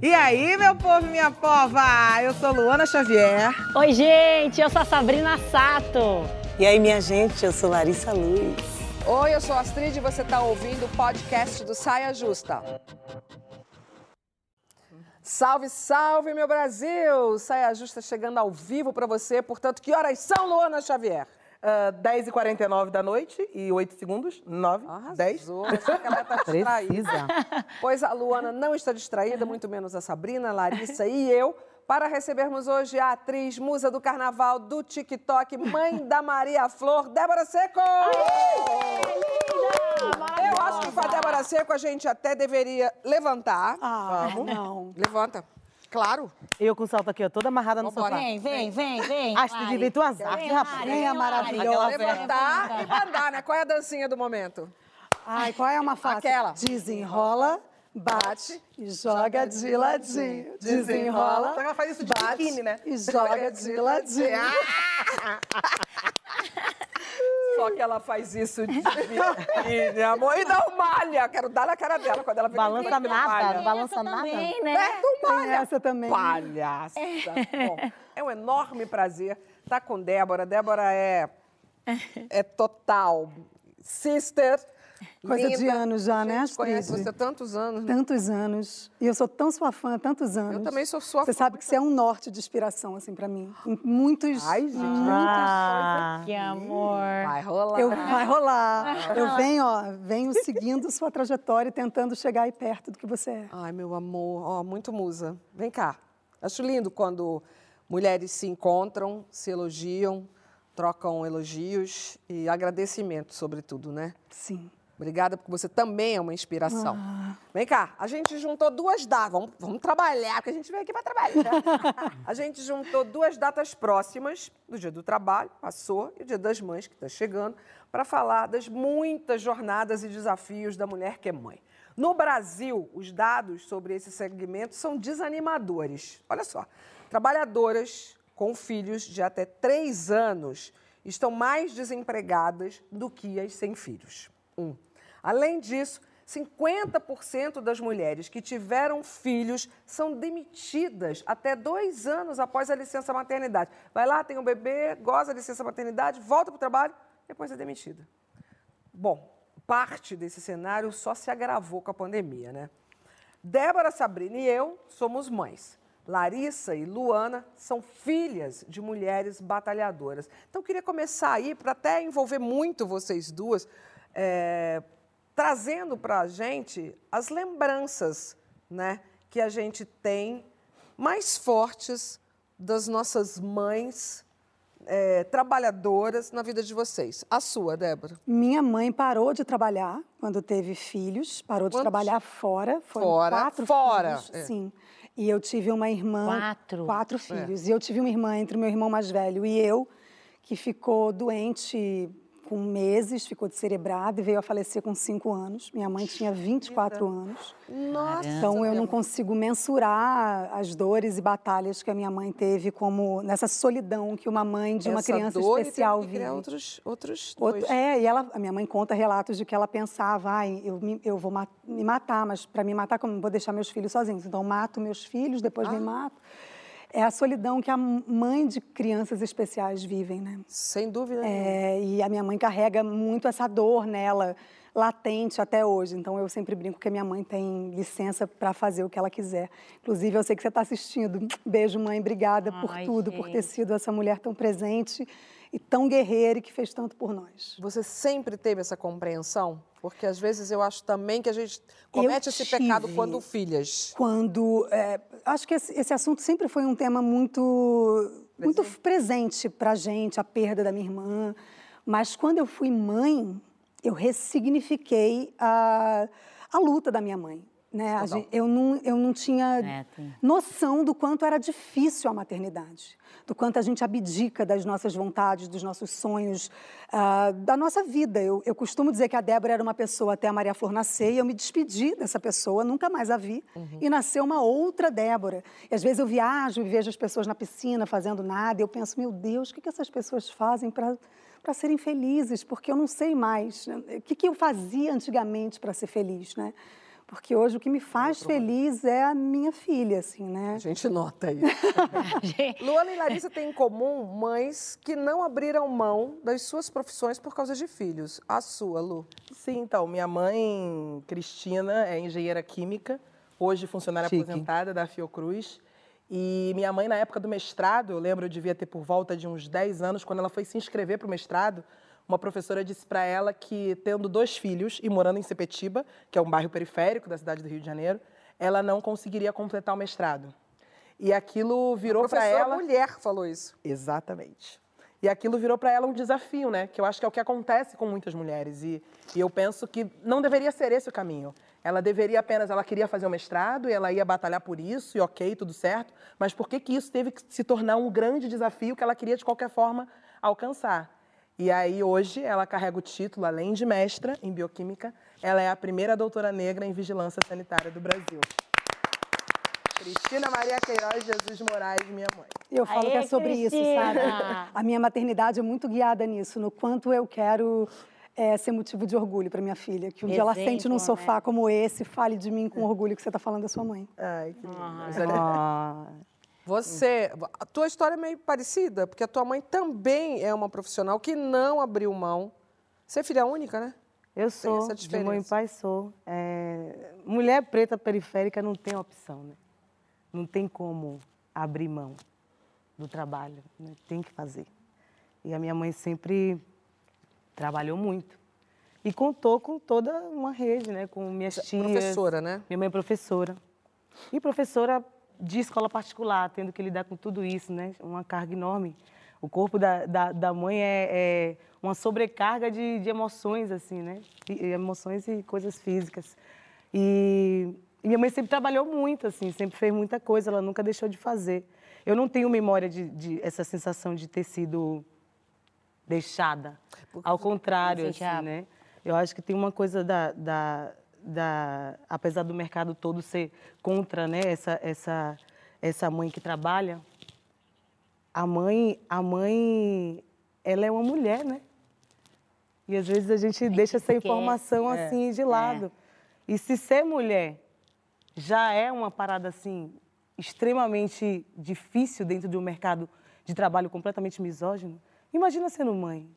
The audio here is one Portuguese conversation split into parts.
E aí, meu povo e minha pova? Eu sou Luana Xavier. Oi, gente, eu sou a Sabrina Sato. E aí, minha gente, eu sou Larissa Luz. Oi, eu sou a Astrid e você está ouvindo o podcast do Saia Justa. Salve, salve, meu Brasil! Saia Justa chegando ao vivo para você. Portanto, que horas são, Luana Xavier? Uh, 10h49 da noite e 8 segundos. 9, Arrasou. 10. Achei que ela tá distraída. Precisa. Pois a Luana não está distraída, muito menos a Sabrina, a Larissa e eu, para recebermos hoje a atriz, musa do carnaval, do TikTok, mãe da Maria Flor, Débora Seco! Eu acho que com a Débora Seco a gente até deveria levantar. Ah, Vamos. não. Levanta. Claro. Eu com o salto aqui, ó, toda amarrada no Vambora. sofá. Vem, vem, vem, vem. Acho que devia ter umas artes, Vem, rapaz. Vem maravilhosa. Levantar e mandar, né? Qual é a dancinha do momento? Ai, qual é uma fácil? Aquela. Desenrola, bate e joga de ladinho. Desenrola, Só que ela faz isso de bate biquíni, né? e joga de ladinho. Só que ela faz isso de biquíni, amor. E não malha. Quero dar na cara dela quando ela fica Balança biquíni, nada, malha. balança Essa nada. também, né? É, não malha. essa também. Palhaça. Bom, é um enorme prazer estar com Débora. Débora é, é total sister. Coisa linda. de anos já, né, gente conhece Astrid? você há tantos anos. né? Tantos anos. E eu sou tão sua fã há tantos anos. Eu também sou sua Você fã. sabe que você é um norte de inspiração, assim, pra mim. Em muitos... Ai, gente, Ah, Que amor. Vai rolar. Eu, vai rolar. Eu venho, ó, venho seguindo sua trajetória e tentando chegar aí perto do que você é. Ai, meu amor, ó, muito musa. Vem cá. Acho lindo quando mulheres se encontram, se elogiam, trocam elogios e agradecimento, sobretudo, né? Sim. Obrigada, porque você também é uma inspiração. Ah. Vem cá, a gente juntou duas datas. Vamos, vamos trabalhar, porque a gente veio aqui para trabalhar. a gente juntou duas datas próximas do Dia do Trabalho, passou, e o Dia das Mães, que está chegando, para falar das muitas jornadas e desafios da mulher que é mãe. No Brasil, os dados sobre esse segmento são desanimadores. Olha só, trabalhadoras com filhos de até três anos estão mais desempregadas do que as sem filhos. Um. Além disso, 50% das mulheres que tiveram filhos são demitidas até dois anos após a licença maternidade. Vai lá, tem um bebê, goza da licença maternidade, volta para o trabalho, depois é demitida. Bom, parte desse cenário só se agravou com a pandemia, né? Débora, Sabrina e eu somos mães. Larissa e Luana são filhas de mulheres batalhadoras. Então, queria começar aí, para até envolver muito vocês duas, é, trazendo para a gente as lembranças né, que a gente tem mais fortes das nossas mães é, trabalhadoras na vida de vocês. A sua, Débora. Minha mãe parou de trabalhar quando teve filhos, parou de Quantos? trabalhar fora. Foram Fora, quatro fora, filhos, é. sim. E eu tive uma irmã. Quatro? Quatro filhos. E eu tive uma irmã entre o meu irmão mais velho e eu, que ficou doente com meses, ficou descerebrada e veio a falecer com cinco anos. Minha mãe tinha 24 anos. Nossa! Então eu não consigo mensurar as dores e batalhas que a minha mãe teve como nessa solidão que uma mãe de uma Essa criança especial vive. outros, outros Outro- é, e ela, a minha mãe conta relatos de que ela pensava, ai, eu, me- eu vou me matar, mas para me matar, como vou deixar meus filhos sozinhos? Então, eu mato meus filhos, depois Ah. me mato. É a solidão que a mãe de crianças especiais vivem, né? Sem dúvida. É, e a minha mãe carrega muito essa dor nela, latente até hoje. Então, eu sempre brinco que a minha mãe tem licença para fazer o que ela quiser. Inclusive, eu sei que você está assistindo. Beijo, mãe. Obrigada por Ai, tudo, por ter gente. sido essa mulher tão presente e tão guerreira e que fez tanto por nós. Você sempre teve essa compreensão? Porque às vezes eu acho também que a gente comete esse pecado quando filhas. Quando. é, acho que esse, esse assunto sempre foi um tema muito, muito presente para a gente, a perda da minha irmã. Mas quando eu fui mãe, eu ressignifiquei a, a luta da minha mãe. Né? Gente- eu, não, eu não tinha É, noção do quanto era difícil a maternidade, do quanto a gente abdica das nossas vontades, dos nossos sonhos, ah, da nossa vida. Eu, eu costumo dizer que a Débora era uma pessoa até a Maria Flor nascer e eu me despedi dessa pessoa, nunca mais a vi, e nasceu uma outra Débora. E às vezes eu viajo e vejo as pessoas na piscina fazendo nada e eu penso, meu Deus, o que, que essas pessoas fazem para para serem felizes, porque eu não sei mais. né? O que, que eu fazia antigamente para ser feliz, né? Porque hoje o que me faz feliz é a minha filha, assim, né? A gente nota isso. Luana e Larissa têm em comum mães que não abriram mão das suas profissões por causa de filhos. A sua, Lu. Sim, então, minha mãe, Cristina, é engenheira química, hoje funcionária Chique. aposentada da Fiocruz. E minha mãe, na época do mestrado, eu lembro, eu devia ter por volta de uns 10 anos, quando ela foi se inscrever para o mestrado, uma professora disse para ela que, tendo dois filhos e morando em Sepetiba, que é um bairro periférico da cidade do Rio de Janeiro, ela não conseguiria completar o mestrado. E aquilo virou para ela. mulher falou isso. Exatamente. E aquilo virou para ela um desafio, né? Que eu acho que é o que acontece com muitas mulheres. E, e eu penso que não deveria ser esse o caminho. Ela deveria apenas, ela queria fazer o mestrado e ela ia batalhar por isso, e ok, tudo certo. Mas por que, que isso teve que se tornar um grande desafio que ela queria, de qualquer forma, alcançar? E aí, hoje, ela carrega o título, além de mestra em bioquímica, ela é a primeira doutora negra em vigilância sanitária do Brasil. Cristina Maria Queiroz Jesus Moraes, minha mãe. Eu falo Aê, que é sobre isso, sabe? Cristina! A minha maternidade é muito guiada nisso, no quanto eu quero é, ser motivo de orgulho para minha filha. Que um dia ela Exemplo, sente num né? sofá como esse, fale de mim com orgulho que você está falando da sua mãe. Ai, que lindo. Ah, Você, a tua história é meio parecida, porque a tua mãe também é uma profissional que não abriu mão. Você é filha única, né? eu sou, de mãe e pai sou. É, mulher preta periférica não tem opção, né? Não tem como abrir mão do trabalho, né? tem que fazer. E a minha mãe sempre trabalhou muito. E contou com toda uma rede, né? Com minhas tias. Professora, né? Minha mãe é professora. E professora de escola particular, tendo que lidar com tudo isso, né? Uma carga enorme. O corpo da, da, da mãe é, é uma sobrecarga de, de emoções, assim, né? E- emoções e coisas físicas. E, e minha mãe sempre trabalhou muito, assim, sempre fez muita coisa, ela nunca deixou de fazer. Eu não tenho memória de, de essa sensação de ter sido deixada. Ao contrário, assim, né? Eu acho que tem uma coisa da, da, da- apesar do mercado todo ser contra, né, essa essa essa mãe que trabalha, a mãe a mãe ela é uma mulher, né? E às vezes a gente deixa essa informação assim de lado. E se ser mulher já é uma parada assim extremamente difícil dentro de um mercado de trabalho completamente misógino, imagina sendo mãe,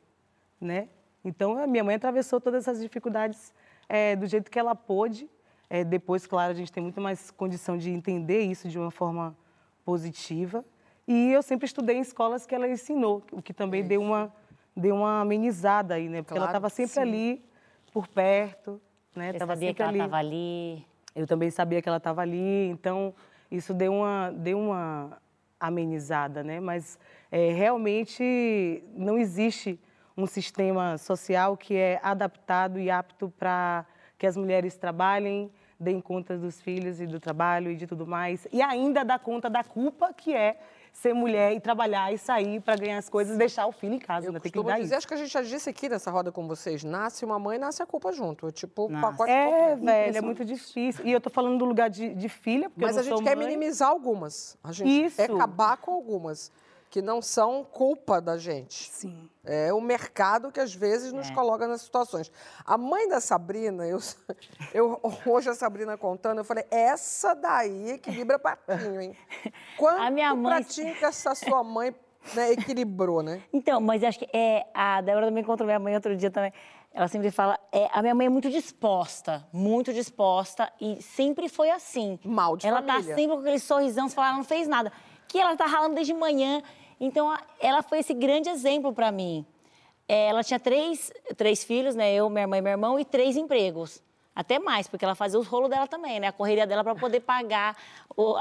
né? Então a minha mãe atravessou todas essas dificuldades eh, do jeito que ela pôde. Eh, depois, claro, a gente tem muito mais condição de entender isso de uma forma positiva. E eu sempre estudei em escolas que ela ensinou, o que também deu uma deu uma amenizada aí, né? Porque ela Claro estava que sempre sim. ali por perto, né? Você Tava sabia sempre que ela ali. estava ali. Eu também sabia que ela estava ali, então isso deu uma, deu uma amenizada, né? Mas é, realmente não existe um sistema social que é adaptado e apto para que as mulheres trabalhem, deem conta dos filhos e do trabalho e de tudo mais, e ainda dá conta da culpa que é ser mulher e trabalhar e sair para ganhar as coisas e deixar o filho em casa, Eu né? Tem que dizer, isso. acho que a gente já disse aqui nessa roda com vocês, nasce uma mãe, nasce a culpa junto. É tipo Nossa. pacote É, velho, é muito difícil. E eu tô falando do lugar de, de filha, porque Mas eu a não gente sou quer mãe. minimizar algumas. A gente Isso. quer acabar com algumas, que não são culpa da gente. Sim. É o mercado que às vezes nos coloca nas situações. A mãe da Sabrina, eu, eu hoje a Sabrina contando, eu falei, essa daí equilibra pratinho, hein? Quanto A minha mãe- pratinho que essa sua mãe né, equilibrou, né? Então, mas acho que é, a Débora também encontrou minha mãe outro dia também. Ela sempre fala, é, a minha mãe é muito disposta, muito disposta e sempre foi assim. Mal de ela família. tá sempre com aquele sorrisão, você fala, ela não fez nada. Que ela tá ralando desde manhã. Então, ela foi esse grande exemplo para mim. É, ela tinha três, três filhos, né? Eu, minha irmã e meu irmão, e três empregos. Até mais, porque ela fazia os rolos dela também, né? A correria dela para poder pagar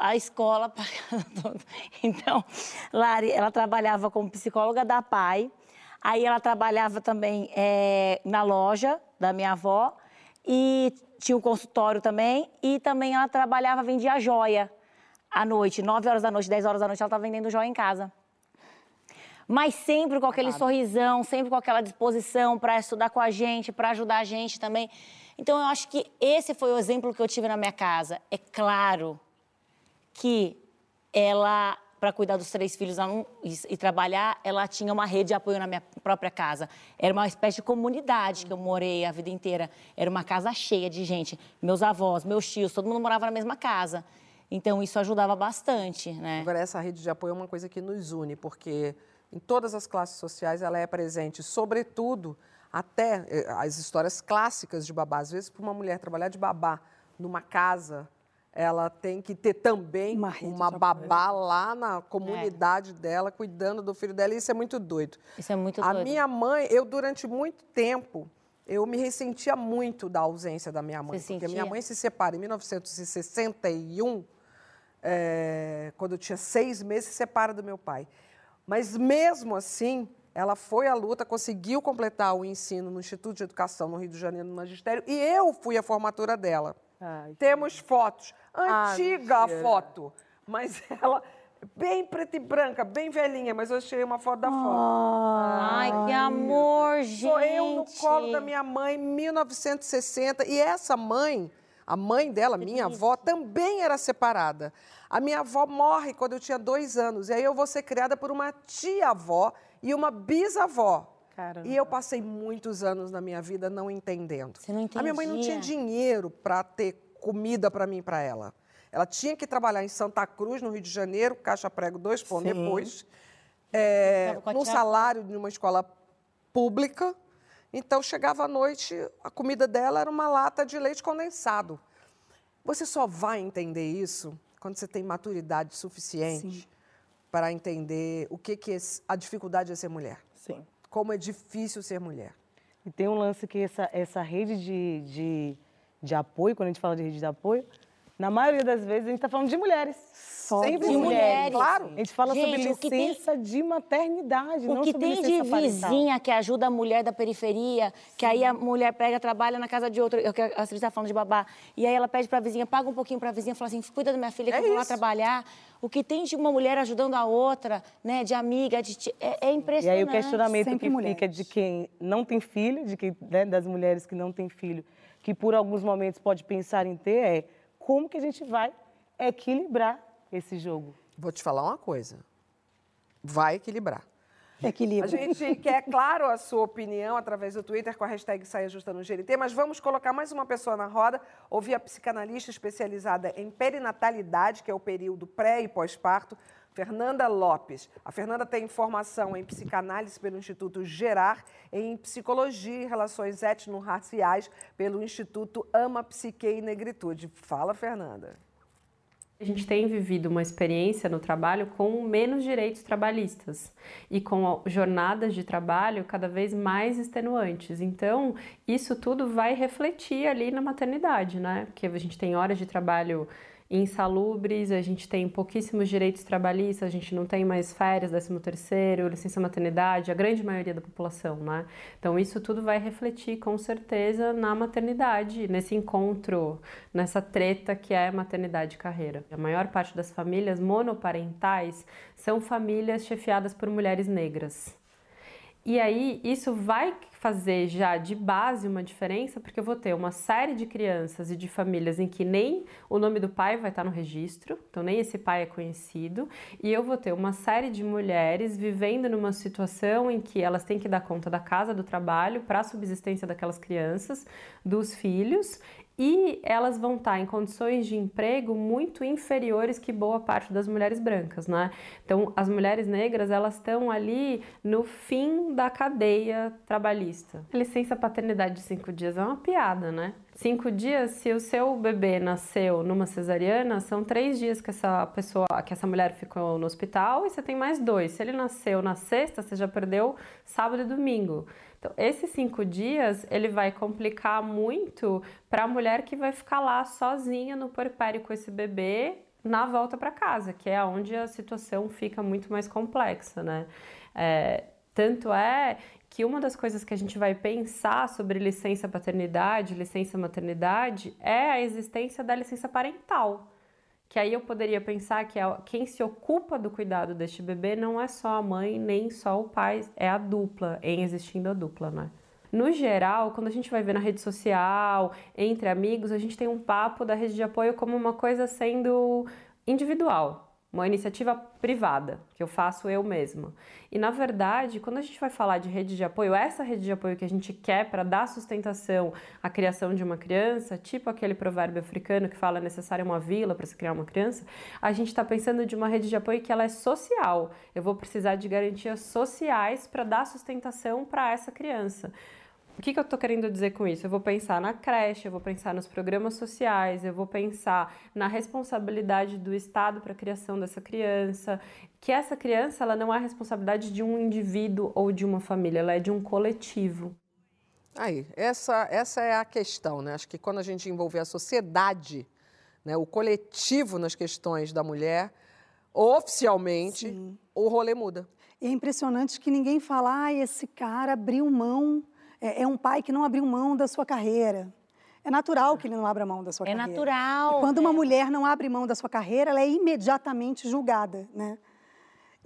a escola. Então, Lari, ela trabalhava como psicóloga da PAI. Aí ela trabalhava também é, na loja da minha avó. E tinha um consultório também. E também ela trabalhava, vendia joia à noite. 9 horas da noite, 10 horas da noite, ela estava vendendo joia em casa. Mas sempre com aquele sorrisão, sempre com aquela disposição para estudar com a gente, para ajudar a gente também. Então, eu acho que esse foi o exemplo que eu tive na minha casa. É claro que ela para cuidar dos três filhos não, e, e, trabalhar, ela tinha uma rede de apoio na minha própria casa. Era uma espécie de comunidade que eu morei a vida inteira. Era uma casa cheia de gente. Meus avós, meus tios, todo mundo morava na mesma casa. Então, isso ajudava bastante, né? Agora, essa rede de apoio é uma coisa que nos une, porque em todas as classes sociais ela é presente, sobretudo até eh, as histórias clássicas de babá. Às vezes, para uma mulher trabalhar de babá numa casa, ela tem que ter também uma, uma babá lá na comunidade é. dela, cuidando do filho dela. E isso é muito doido. Isso é muito A doido. minha mãe, eu durante muito tempo, eu me ressentia muito da ausência da minha mãe. Você porque sentia? minha mãe se separa em 1961, é, quando eu tinha seis meses, se separa do meu pai. Mas mesmo assim, ela foi à luta, conseguiu completar o ensino no Instituto de Educação no Rio de Janeiro, no Magistério, e eu fui à formatura dela. Ai, Temos fotos. Antiga ah, a foto, mas ela bem preta e branca, bem velhinha, mas eu tirei uma foto da foto. Ai, que amor, gente. Sou eu no colo da minha mãe, 1960, e essa mãe, a mãe dela, minha avó, também era separada. A minha avó morre quando eu tinha dois anos, e aí eu vou ser criada por uma tia-avó e uma bisavó. Caramba. E eu passei muitos anos na minha vida não entendendo. Você não entendia? A minha mãe não tinha dinheiro para ter comida para mim e para ela. Ela tinha que trabalhar em Santa Cruz, no Rio de Janeiro, caixa prego dois pão depois, é, num salário de uma escola pública. Então, chegava à noite, a comida dela era uma lata de leite condensado. Você só vai entender isso quando você tem maturidade suficiente Sim. para entender o que, que é a dificuldade de ser mulher. Sim. Como é difícil ser mulher. E tem um lance que essa, essa rede de, de, de apoio, quando a gente fala de rede de apoio, na maioria das vezes a gente está falando de mulheres. Só Sempre de mulheres. Claro. A gente fala gente, sobre licença tem, de maternidade, o não que sobre tem de vizinha que ajuda a mulher da periferia, Sim. que aí a mulher pega, trabalha na casa de outra, que a Astrid está falando de babá, e aí ela pede para a vizinha, paga um pouquinho para a vizinha, fala assim, cuida da minha filha que é eu vou lá trabalhar. O que tem de uma mulher ajudando a outra, né, de amiga, de é, é impressionante. E aí o questionamento Sempre que mulheres. fica de quem não tem filho, de quem, né, das mulheres que não têm filho, que por alguns momentos pode pensar em ter, é como que a gente vai equilibrar esse jogo? Vou te falar uma coisa. Vai equilibrar. Equilíbrio. A gente quer, claro, a sua opinião através do Twitter com a hashtag Sai Ajustando o GLT, mas vamos colocar mais uma pessoa na roda, ouvir a psicanalista especializada em perinatalidade, que é o período pré e pós-parto, Fernanda Lopes. A Fernanda tem formação em psicanálise pelo Instituto Gerar em psicologia e relações étnico-raciais pelo Instituto Ama Psique e Negritude. Fala, Fernanda. A gente tem vivido uma experiência no trabalho com menos direitos trabalhistas e com jornadas de trabalho cada vez mais extenuantes. Então, isso tudo vai refletir ali na maternidade, né? Porque a gente tem horas de trabalho insalubres, a gente tem pouquíssimos direitos trabalhistas, a gente não tem mais férias, 13 terceiro, licença maternidade, a grande maioria da população, né? Então isso tudo vai refletir com certeza na maternidade, nesse encontro, nessa treta que é maternidade e carreira. A maior parte das famílias monoparentais são famílias chefiadas por mulheres negras. E aí isso vai fazer já de base uma diferença, porque eu vou ter uma série de crianças e de famílias em que nem o nome do pai vai estar no registro, então nem esse pai é conhecido, e eu vou ter uma série de mulheres vivendo numa situação em que elas têm que dar conta da casa, do trabalho, para a subsistência daquelas crianças, dos filhos, e elas vão estar em condições de emprego muito inferiores que boa parte das mulheres brancas, né? Então, as mulheres negras, elas estão ali no fim da cadeia trabalhista. A licença paternidade de cinco dias é uma piada, né? Cinco dias, se o seu bebê nasceu numa cesariana, são três dias que essa pessoa, que essa mulher ficou no hospital e você tem mais dois. Se ele nasceu na sexta, você já perdeu sábado e domingo. Então, esses cinco dias ele vai complicar muito para a mulher que vai ficar lá sozinha no porpério com esse bebê na volta para casa, que é onde a situação fica muito mais complexa, né? É, tanto é que uma das coisas que a gente vai pensar sobre licença paternidade, licença maternidade, é a existência da licença parental que aí eu poderia pensar que quem se ocupa do cuidado deste bebê não é só a mãe nem só o pai, é a dupla, em existindo a dupla, né? No geral, quando a gente vai ver na rede social, entre amigos, a gente tem um papo da rede de apoio como uma coisa sendo individual. Uma iniciativa privada, que eu faço eu mesma. E na verdade, quando a gente vai falar de rede de apoio, essa rede de apoio que a gente quer para dar sustentação à criação de uma criança, tipo aquele provérbio africano que fala necessária uma vila para se criar uma criança, a gente está pensando de uma rede de apoio que ela é social. Eu vou precisar de garantias sociais para dar sustentação para essa criança. O que, que eu estou querendo dizer com isso? Eu vou pensar na creche, eu vou pensar nos programas sociais, eu vou pensar na responsabilidade do Estado para a criação dessa criança, que essa criança ela não é a responsabilidade de um indivíduo ou de uma família, ela é de um coletivo. Aí, essa, essa é a questão, né? Acho que quando a gente envolver a sociedade, né, o coletivo nas questões da mulher, oficialmente, Sim. o rolê muda. E é impressionante que ninguém fala, ah, esse cara abriu mão é, é um pai que não abriu mão da sua carreira. É natural que ele não abra mão da sua é carreira. É natural. E quando uma mulher não abre mão da sua carreira, ela é imediatamente julgada, né?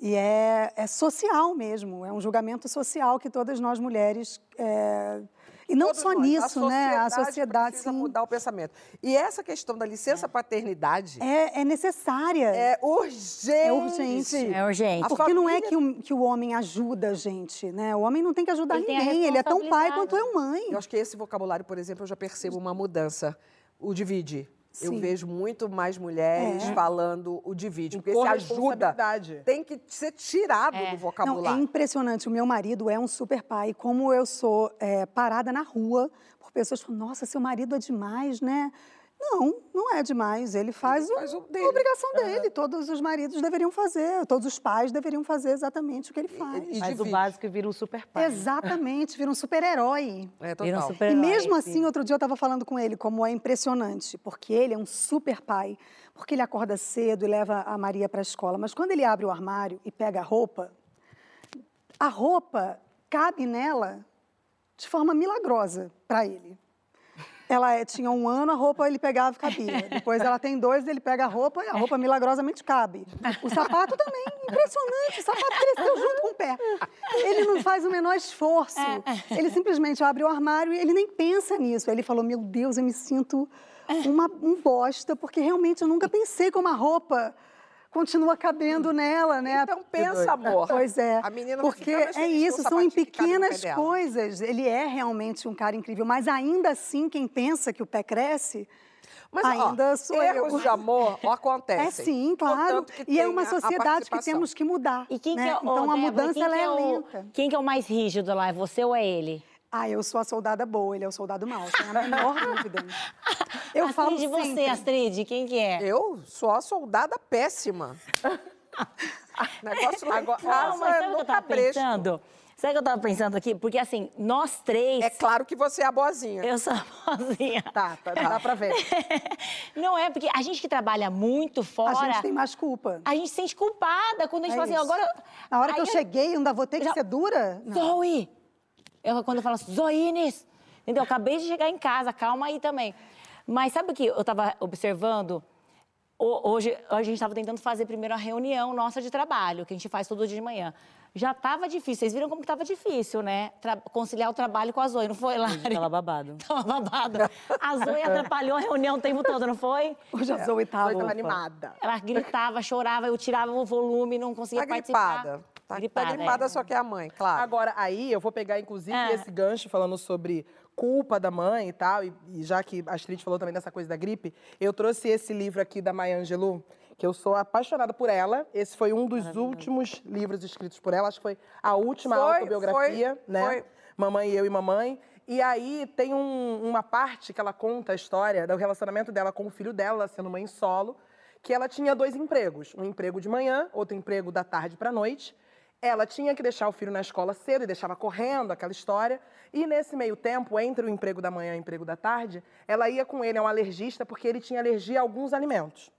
E é, é social mesmo, é um julgamento social que todas nós mulheres é, e não Todos só nós. nisso, a né? A sociedade precisa sim. mudar o pensamento. E essa questão da licença paternidade é, é necessária. É urgente. É urgente. É urgente. Porque família... não é que o, que o homem ajuda a gente, né? O homem não tem que ajudar ele ninguém. Ele é tão pai quanto eu mãe. Eu acho que esse vocabulário, por exemplo, eu já percebo uma mudança. O divide. Sim. Eu vejo muito mais mulheres é. falando o divide, porque se ajuda tem que ser tirado é. do vocabulário. Não, é impressionante. O meu marido é um super pai. Como eu sou é, parada na rua por pessoas que falam, nossa, seu marido é demais, né? Não, não é demais. Ele faz, ele faz o, a obrigação dele. Todos os maridos deveriam fazer, todos os pais deveriam fazer exatamente o que ele faz. E, e faz o básico e vira um super pai. Exatamente, vira um super-herói. É, total. Um super e mesmo assim, sim. outro dia eu estava falando com ele como é impressionante, porque ele é um super pai, porque ele acorda cedo e leva a Maria para a escola. Mas quando ele abre o armário e pega a roupa, a roupa cabe nela de forma milagrosa para ele. Ela é, tinha um ano, a roupa ele pegava e cabia. Depois ela tem dois, ele pega a roupa e a roupa milagrosamente cabe. O sapato também, impressionante. O sapato cresceu junto com o pé. Ele não faz o menor esforço. Ele simplesmente abre o armário e ele nem pensa nisso. Aí ele falou: Meu Deus, eu me sinto uma, um bosta, porque realmente eu nunca pensei como a roupa continua cabendo nela, né? Então pensa, amor. Pois é. A menina Porque é isso, são em pequenas coisas. Ele é realmente um cara incrível, mas ainda assim quem pensa que o pé cresce mas, ainda ó, sou erros eu. de amor acontecem. É sim, claro. E é uma sociedade que temos que mudar. E quem né? que é, então oh, a mudança ela é, é lenta. Quem que é o mais rígido lá? É você ou é ele? Ah, eu sou a soldada boa, ele é o soldado mau, sem a menor dúvida. Eu Astrid, falo de você, Astrid, quem que é? Eu sou a soldada péssima. Negócio lá Agora, Não, mas sabe o que eu tava pensando? Sabe o que eu tava pensando aqui? Porque assim, nós três. É claro que você é a boazinha. Eu sou a boazinha. Tá, tá dá pra ver. Não é, porque a gente que trabalha muito fora. A gente tem mais culpa. A gente se sente culpada quando a gente é fala assim, agora. Na hora que eu, eu cheguei, ainda vou ter que já... ser dura? Não. Zoe! Eu, quando eu falo assim, Zoines, entendeu? Eu acabei de chegar em casa, calma aí também. Mas sabe o que eu estava observando? Hoje a gente estava tentando fazer primeiro a reunião nossa de trabalho, que a gente faz todo dia de manhã. Já estava difícil, vocês viram como estava difícil, né? Tra conciliar o trabalho com a Zoe, não foi, Lari? Tava babado. Tava babado. A Zoe atrapalhou a reunião o tempo todo, não foi? Hoje a Zoe estava animada. Ela gritava, chorava, eu tirava o volume, não conseguia tá participar. Gripada. Tá gripada, tá gripada é. só que é a mãe, claro. Agora, aí eu vou pegar, inclusive, é. esse gancho falando sobre culpa da mãe e tal, e, e, já que a Astrid falou também dessa coisa da gripe, eu trouxe esse livro aqui da Maya Angelou, que eu sou apaixonada por ela. Esse foi um dos últimos livros escritos por ela, acho que foi a última foi, autobiografia, foi, né? Foi. Mamãe e eu e mamãe. E aí tem um, uma parte que ela conta a história do relacionamento dela com o filho dela, sendo mãe solo, que ela tinha dois empregos, um emprego de manhã, outro emprego da tarde para noite. Ela tinha que deixar o filho na escola cedo e deixava correndo aquela história. E nesse meio tempo, entre o emprego da manhã e o emprego da tarde, ela ia com ele a um alergista porque ele tinha alergia a alguns alimentos.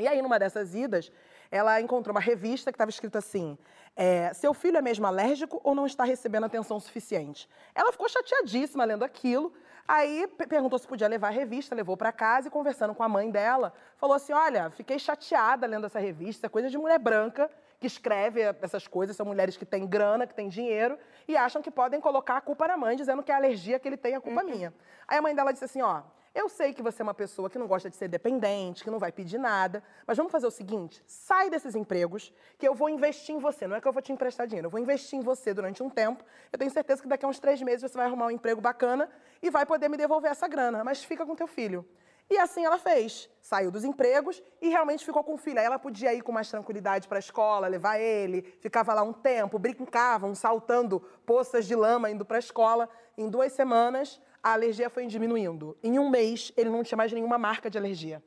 E aí, numa dessas idas, ela encontrou uma revista que estava escrito assim: é, Seu filho é mesmo alérgico ou não está recebendo atenção suficiente? Ela ficou chateadíssima lendo aquilo. Aí perguntou se podia levar a revista, levou para casa e conversando com a mãe dela, falou assim: Olha, fiquei chateada lendo essa revista, coisa de mulher branca que escreve essas coisas são mulheres que têm grana, que têm dinheiro e acham que podem colocar a culpa na mãe, dizendo que é a alergia que ele tem, a culpa é uhum. minha. Aí a mãe dela disse assim, ó, eu sei que você é uma pessoa que não gosta de ser dependente, que não vai pedir nada, mas vamos fazer o seguinte: sai desses empregos, que eu vou investir em você. Não é que eu vou te emprestar dinheiro, eu vou investir em você durante um tempo. Eu tenho certeza que daqui a uns três meses você vai arrumar um emprego bacana e vai poder me devolver essa grana, mas fica com teu filho. E assim ela fez. Saiu dos empregos e realmente ficou com o filho. Aí ela podia ir com mais tranquilidade para a escola, levar ele, ficava lá um tempo, brincavam, saltando poças de lama indo para a escola. Em duas semanas, a alergia foi diminuindo. Em um mês, ele não tinha mais nenhuma marca de alergia.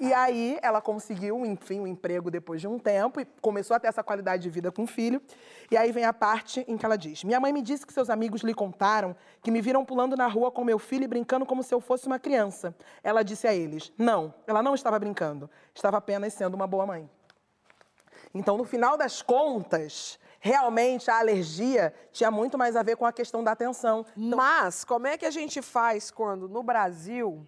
E aí ela conseguiu, enfim, um emprego depois de um tempo e começou a ter essa qualidade de vida com o filho. E aí vem a parte em que ela diz: Minha mãe me disse que seus amigos lhe contaram que me viram pulando na rua com meu filho e brincando como se eu fosse uma criança. Ela disse a eles: Não, ela não estava brincando, estava apenas sendo uma boa mãe. Então, no final das contas, realmente a alergia tinha muito mais a ver com a questão da atenção. Mas como é que a gente faz quando no Brasil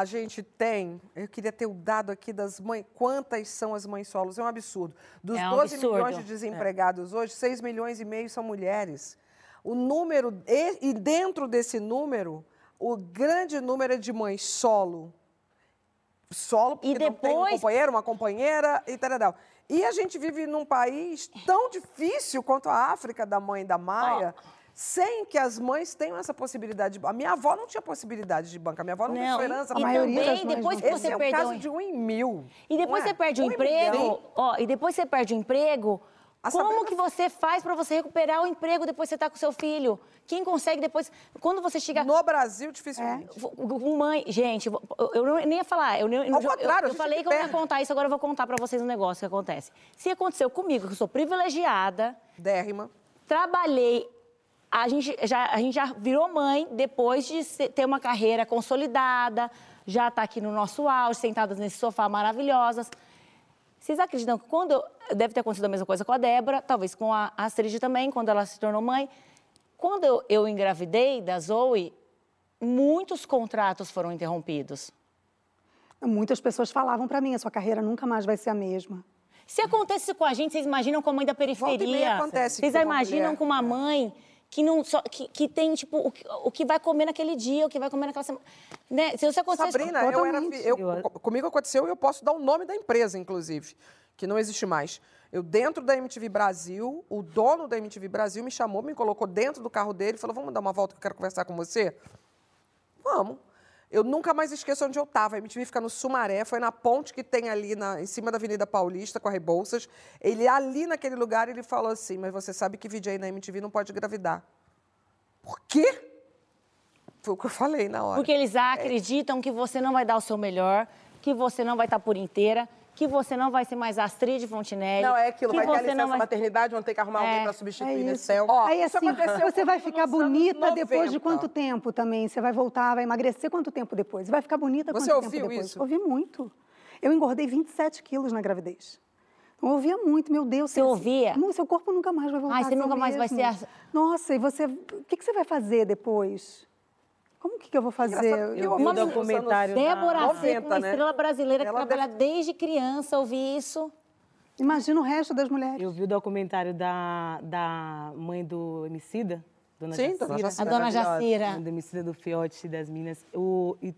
a gente tem, eu queria ter o dado aqui das mães, quantas são as mães solos? É um absurdo. Dos É um 12 absurdo. milhões de desempregados hoje, 6 milhões e meio são mulheres. O número, e, e dentro desse número, o grande número é de mães solo. Solo, porque E não tem um depois- companheiro, uma companheira e tal. E a gente vive num país tão difícil quanto a África da mãe da Maia, sem que as mães tenham essa possibilidade. A minha avó não tinha possibilidade de banca, a minha avó não, Não, tinha esperança. pra maioria bancar. das também, mães depois que Esse você é um perdeu... caso de um em mil. E depois é? você perde o Um em emprego, milhão. ó, e depois você perde o emprego, A como que você faz para você recuperar o emprego depois que você tá com seu filho? Quem consegue depois, quando você chega No Brasil, dificilmente. com mãe, gente, eu, não- nem ia falar, eu, nem- Ao eu- contrário, a eu, eu falei que que eu ia perde. contar isso, agora eu vou contar para vocês um negócio que acontece. Se aconteceu comigo, que eu sou privilegiada, Dérrima. trabalhei, a gente já, a gente já virou mãe depois de ser- ter uma carreira consolidada, já está aqui no nosso auge, sentadas nesse sofá maravilhosas. Vocês acreditam que quando. eu- Deve ter acontecido a mesma coisa com a Débora, talvez com a Astrid também, quando ela se tornou mãe. Quando eu, eu engravidei da Zoe, muitos contratos foram interrompidos. Muitas pessoas falavam para mim, a sua carreira nunca mais vai ser a mesma. Se acontece isso com a gente, vocês imaginam com a mãe da Volta e meia periferia? acontece Vocês com imaginam mulher. com uma mãe que não só que, que tem tipo o que, o que vai comer naquele dia, o que vai comer naquela semana, né? Se isso acontecer Sabrina, eu era, eu, co- comigo aconteceu e eu posso dar o nome da empresa, inclusive, que não existe mais. Eu, dentro da MTV Brasil, o dono da MTV Brasil me chamou, me colocou dentro do carro dele e falou: Vamos dar uma volta que eu quero conversar com você? Vamos. Eu nunca mais esqueço onde eu estava. A MTV fica no Sumaré, foi na ponte que tem ali na- em cima da Avenida Paulista, com a Rebouças. Ele, ali naquele lugar, ele falou assim: Mas você sabe que VJ na MTV não pode engravidar. Por quê? Foi o que eu falei na hora. Porque eles acreditam que você não vai dar o seu melhor, que você não vai estar por inteira, que você não vai ser mais Astrid Fontinelli. Não, é aquilo, que vai ter a você licença vai... maternidade, vão ter que arrumar alguém É, para É substituir isso. nesse céu. Ó, Aí isso assim, aconteceu você vai ficar bonita depois de 90. quanto tempo também? Você vai voltar, vai emagrecer quanto tempo depois? Vai ficar bonita Você quanto ouviu tempo depois? isso? Ouvi muito. Eu engordei 27 quilos na gravidez. Eu ouvia muito, meu Deus. Você ouvia? Não, seu corpo nunca mais vai voltar Ai, a você ser nunca mais vai mesmo. ser a- Nossa, e você... O que, que você vai fazer depois? Como que, que eu vou fazer? Engraçado, Eu vi Uma o documentário Débora Seco, 90, uma né? estrela brasileira que Ela trabalha desde criança, ouvir isso. Imagina o resto das mulheres. Eu vi o documentário da, da mãe do Emicida, Dona Sim, Jacira. Dona Jacira. A dona. Jacira. Do Emicida do Fiote e das Minas. O, e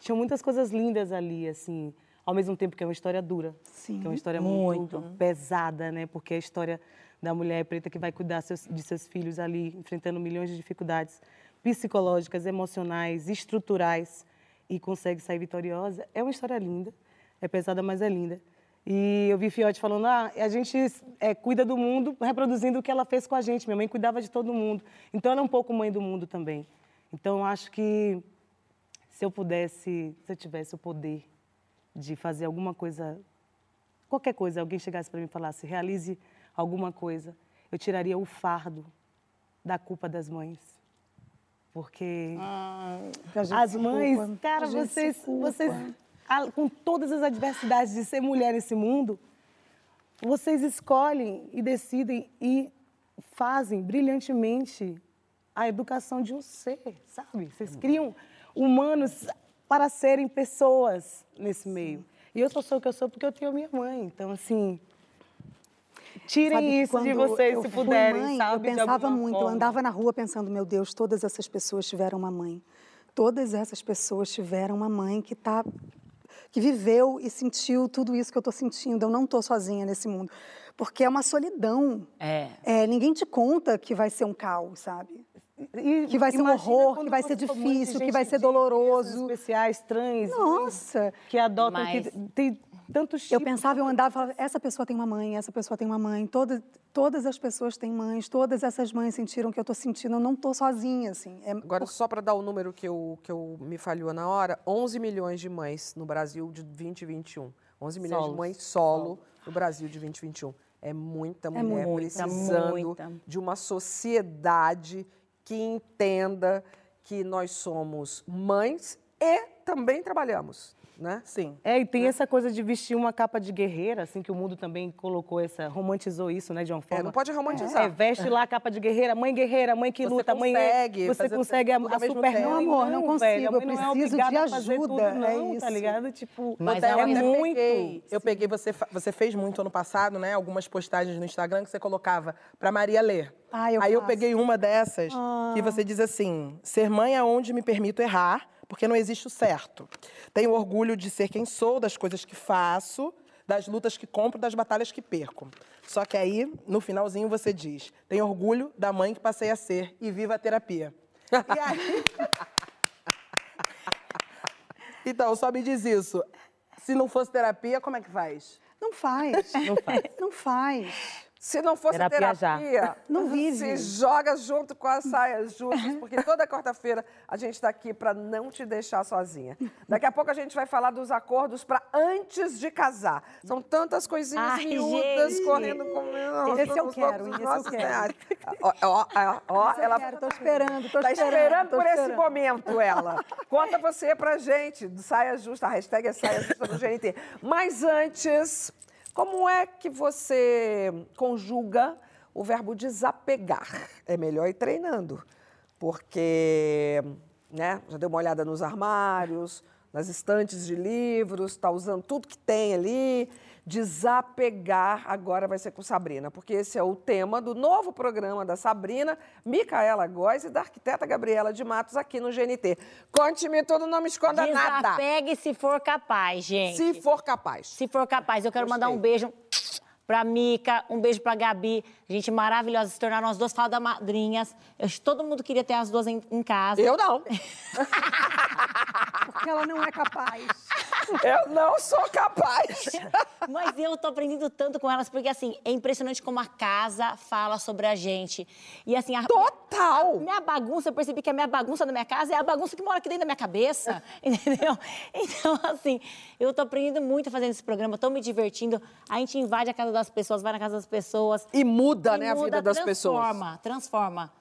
tinham muitas coisas lindas ali, assim, ao mesmo tempo que é uma história dura. Sim. Que é uma história muito, pesada, né? Porque é a história da mulher preta que vai cuidar seus- de seus filhos ali, enfrentando milhões de dificuldades psicológicas, emocionais, estruturais e consegue sair vitoriosa. É uma história linda. É pesada, mas é linda. E eu vi Fiote falando, ah, a gente é, cuida do mundo reproduzindo o que ela fez com a gente. Minha mãe cuidava de todo mundo. Então, ela é um pouco mãe do mundo também. Então, acho que se eu pudesse, se eu tivesse o poder de fazer alguma coisa, qualquer coisa, alguém chegasse para mim e falasse, realize alguma coisa, eu tiraria o fardo da culpa das mães. Porque Que a gente as mães, culpa, cara, vocês, vocês, com todas as adversidades de ser mulher nesse mundo, vocês escolhem e decidem e fazem brilhantemente a educação de um ser, sabe? Vocês criam humanos para serem pessoas nesse meio. E eu só sou o que eu sou porque eu tenho a minha mãe. Então, assim, tirem Sabe isso de vocês eu se puderem, mãe, sabe? Eu pensava muito, eu forma. andava na rua pensando, meu Deus, todas essas pessoas tiveram uma mãe. todas essas pessoas tiveram uma mãe que tá que viveu e sentiu tudo isso que eu estou sentindo. Eu não estou sozinha nesse mundo. Porque é uma solidão. É. É, ninguém te conta que vai ser um caos, sabe? E- Que vai ser um horror, que vai ser difícil, que vai ser doloroso. especiais, trans. Nossa! Que adotam, Mas- que tem tantos tipos. Eu pensava, eu andava e falava, essa pessoa tem uma mãe, essa pessoa tem uma mãe. Todas, todas as pessoas têm mães, todas essas mães sentiram o que eu estou sentindo. Eu não estou sozinha, assim. É, Agora, só para dar o número que eu, que eu me falhou na hora, 11 milhões de mães no Brasil de 2021. 11 milhões de Solos. mães solo no Brasil de 2021. É muita mulher muita, precisando muita. de uma sociedade que entenda que nós somos mães e também trabalhamos, né? Sim. É, e tem essa coisa de vestir uma capa de guerreira, assim, que o mundo também colocou essa, romantizou isso, né, de uma forma. É, não pode romantizar. É, veste lá a capa de guerreira, mãe guerreira, mãe que Você luta, mãe é- consegue Você consegue a, a super tempo. Não, amor, não velho, a consigo, mãe eu não é preciso de ajuda, tudo, é não, isso. tá ligado? Tipo, Mas é ela Eu até muito. peguei, eu peguei você, você fez muito ano passado, né? Algumas postagens no Instagram que você colocava pra Maria ler. Ah, eu Aí eu faço. peguei uma dessas que você diz assim: ser mãe é onde me permito errar, porque não existe o certo. Tenho orgulho de ser quem sou, das coisas que faço, das lutas que compro, das batalhas que perco. Só que aí, no finalzinho, você diz: tenho orgulho da mãe que passei a ser e viva a terapia. E aí. Então, só me diz isso. Se não fosse terapia, como é que faz? Não faz. Não faz. Não faz. Se não fosse Terapia terapia. Não vive. se joga junto com as saias justas, porque toda quarta-feira a gente está aqui para não te deixar sozinha. Daqui a pouco a gente vai falar dos acordos para antes de casar. São tantas coisinhas Ai, miúdas gente. correndo com Esse eu quero, esse eu quero. Ó, ó, ó, ó, ela Quero, tô esperando, tô Tá esperando. esperando tô por esse esperando. momento, ela. Conta você pra gente, do Saia Justa, a hashtag é Saia Justa no GNT. Mas antes, como é que você conjuga o verbo desapegar? É melhor ir treinando, porque, né, já deu uma olhada nos armários, nas estantes de livros, tá usando tudo que tem ali. Desapegar agora vai ser com Sabrina, porque esse é o tema do novo programa da Sabrina, Micaela Góes e da arquiteta Gabriela de Matos aqui no GNT. Conte-me tudo, não me esconda nada. Desapegue se for capaz, gente. Se for capaz. Se for capaz, eu quero mandar um Gostei. beijo pra Mica, um beijo pra Gabi. Gente maravilhosa, se tornaram as duas fadas madrinhas. Eu, todo mundo queria ter as duas em, em casa. Eu não. Porque ela não é capaz. Eu não sou capaz. Mas eu tô aprendendo tanto com elas, porque assim, é impressionante como a casa fala sobre a gente. E assim, a Total. minha bagunça, eu percebi que a minha bagunça da minha casa é a bagunça que mora aqui dentro da minha cabeça, entendeu? Então, assim, eu tô aprendendo muito fazendo esse programa, tô me divertindo. A gente invade a casa das pessoas, vai na casa das pessoas. E muda, e né, a muda, vida das pessoas. Transforma, transforma.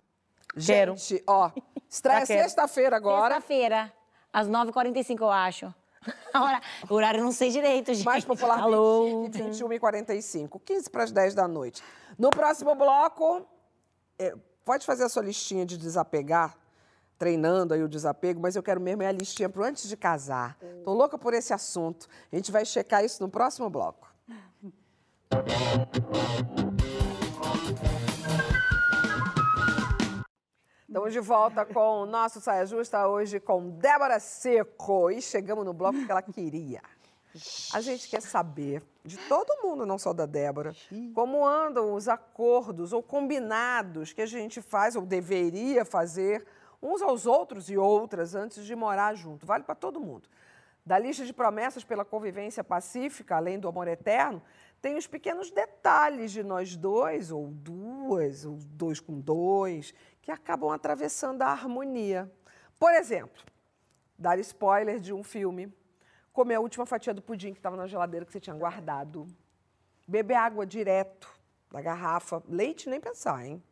Quero. Gente, ó, estreia quero. sexta-feira agora. Sexta-feira, às 9h45, eu acho. Hora- o horário não sei direito, gente. Mais popularmente, Alô? 21 e 45, 15 para as 10 da noite. No próximo bloco, é, pode fazer a sua listinha de desapegar, treinando aí o desapego, mas eu quero mesmo é a listinha para antes de casar. Tô louca por esse assunto. A gente vai checar isso no próximo bloco. Estamos de volta com o nosso Saia Justa, hoje com Débora Seco. E chegamos no bloco que ela queria. A gente quer saber de todo mundo, não só da Débora, como andam os acordos ou combinados que a gente faz ou deveria fazer uns aos outros e outras antes de morar junto. Vale para todo mundo. Da lista de promessas pela convivência pacífica, além do amor eterno, tem os pequenos detalhes de nós dois, ou duas, ou dois com dois, que acabam atravessando a harmonia. Por exemplo, dar spoiler de um filme, comer a última fatia do pudim que estava na geladeira que você tinha guardado, beber água direto da garrafa, leite nem pensar, hein?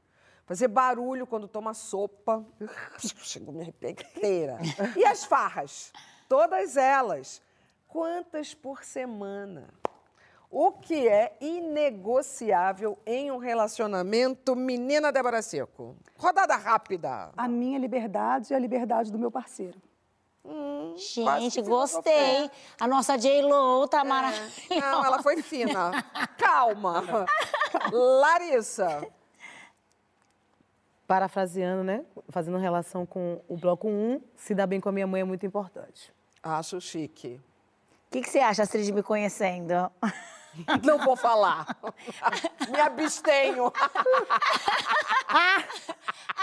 Fazer barulho quando toma sopa, chegou a me arrepiar inteira. E as farras, todas elas, quantas por semana? O que é inegociável em um relacionamento, menina Débora Seco? Rodada rápida. A minha liberdade é a liberdade do meu parceiro. que Gente, gostei. A nossa J-Lo tá É. maravilhosa. Não, ela foi fina. Calma. Larissa. parafraseando, né? Fazendo relação com o bloco 1, se dar bem com a minha mãe é muito importante. Acho chique. O que, que você acha, Astrid, me conhecendo? Não vou falar. Me abstenho.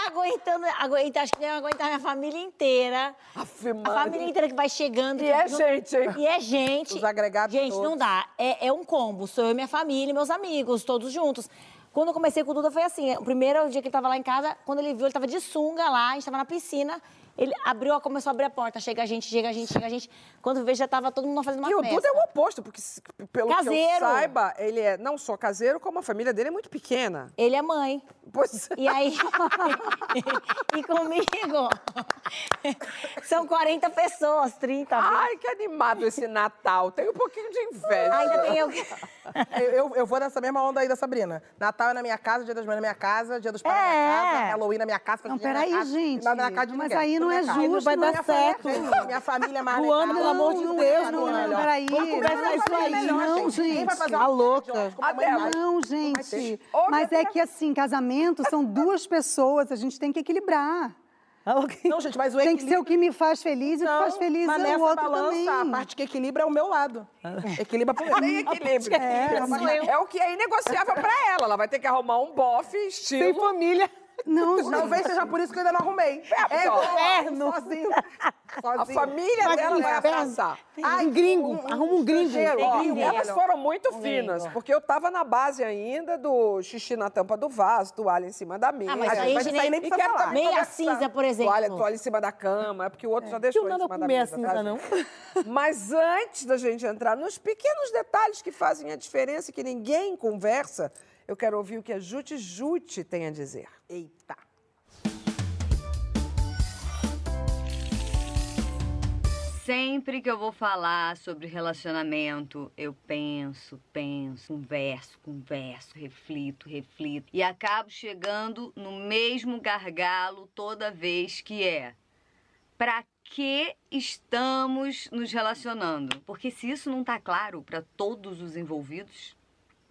aguentando, aguenta, acho que deve aguentar minha família inteira. Afirmando. A família inteira que vai chegando. E é não- gente, hein? E é gente. Os agregados Gente, todos. não dá. É, é um combo. Sou eu, minha família, e meus amigos, todos juntos. Quando eu comecei com o Duda foi assim. O primeiro dia que ele tava lá em casa, quando ele viu, ele tava de sunga lá, a gente tava na piscina. Ele abriu, começou a abrir a porta. Chega a gente, chega a gente, chega a gente. Quando veio, já tava todo mundo fazendo uma E o festa. Duda é o oposto, porque pelo que eu Caseiro. saiba, ele é não só caseiro, como a família dele é muito pequena. Ele é mãe. Pois E aí. e comigo. São 40 pessoas, 30. viu? Ai, que animado esse Natal. Tem um pouquinho de inveja. Ainda tem eu. Eu, eu, eu vou nessa mesma onda aí da Sabrina. Natal é na minha casa, Dia das Mães na minha casa, Dia dos Pais na minha É. casa, Halloween na minha casa, Não, peraí, minha casa, gente. na casa de Mas ninguém, aí tudo não é justo, vai dar Minha família- certo. Minha família é mais Luana, pelo amor de Deus, família é Luana, peraí. Vamos conversar Não, isso aí. não, gente. vai Tá uma louca. vai- Não, gente. Mas é que assim, casamento são duas pessoas, a gente tem que equilibrar. Não, gente, mas o Tem que ser equilíbrio... o que me faz feliz e o que faz feliz mas é o outro balança, também. a parte que equilibra é o meu lado. Equilibra pro meu. Tem equilíbrio. É, É, o que é inegociável pra ela. Ela vai ter que arrumar um bofe estilo. Sem família. Não, gente. Talvez seja por isso que eu ainda não arrumei. É, ó, inferno. Sozinho. A sozinho. família Vai dela vai abraçar. um gringo. Arruma um gringo. estrangeiro, Ó, gringo. elas foram muito Um finas, gringo. porque eu tava na base ainda do xixi na tampa do vaso, toalha em cima da mesa. Ah, mas aí Mas a isso aí gente nem nem... precisa falar. também Meia conversar. cinza, por exemplo. Toalha, toalha em cima da cama, é porque o outro já deixou em não cima da a mesa. cinza, tá, não. gente? Mas antes da gente entrar nos pequenos detalhes que fazem a diferença, que ninguém conversa, eu quero ouvir o que a Jute Jute tem a dizer. Eita. Sempre que eu vou falar sobre relacionamento, eu penso, penso, converso, converso, reflito, reflito e acabo chegando no mesmo gargalo toda vez que é para que estamos nos relacionando? Porque se isso não tá claro para todos os envolvidos,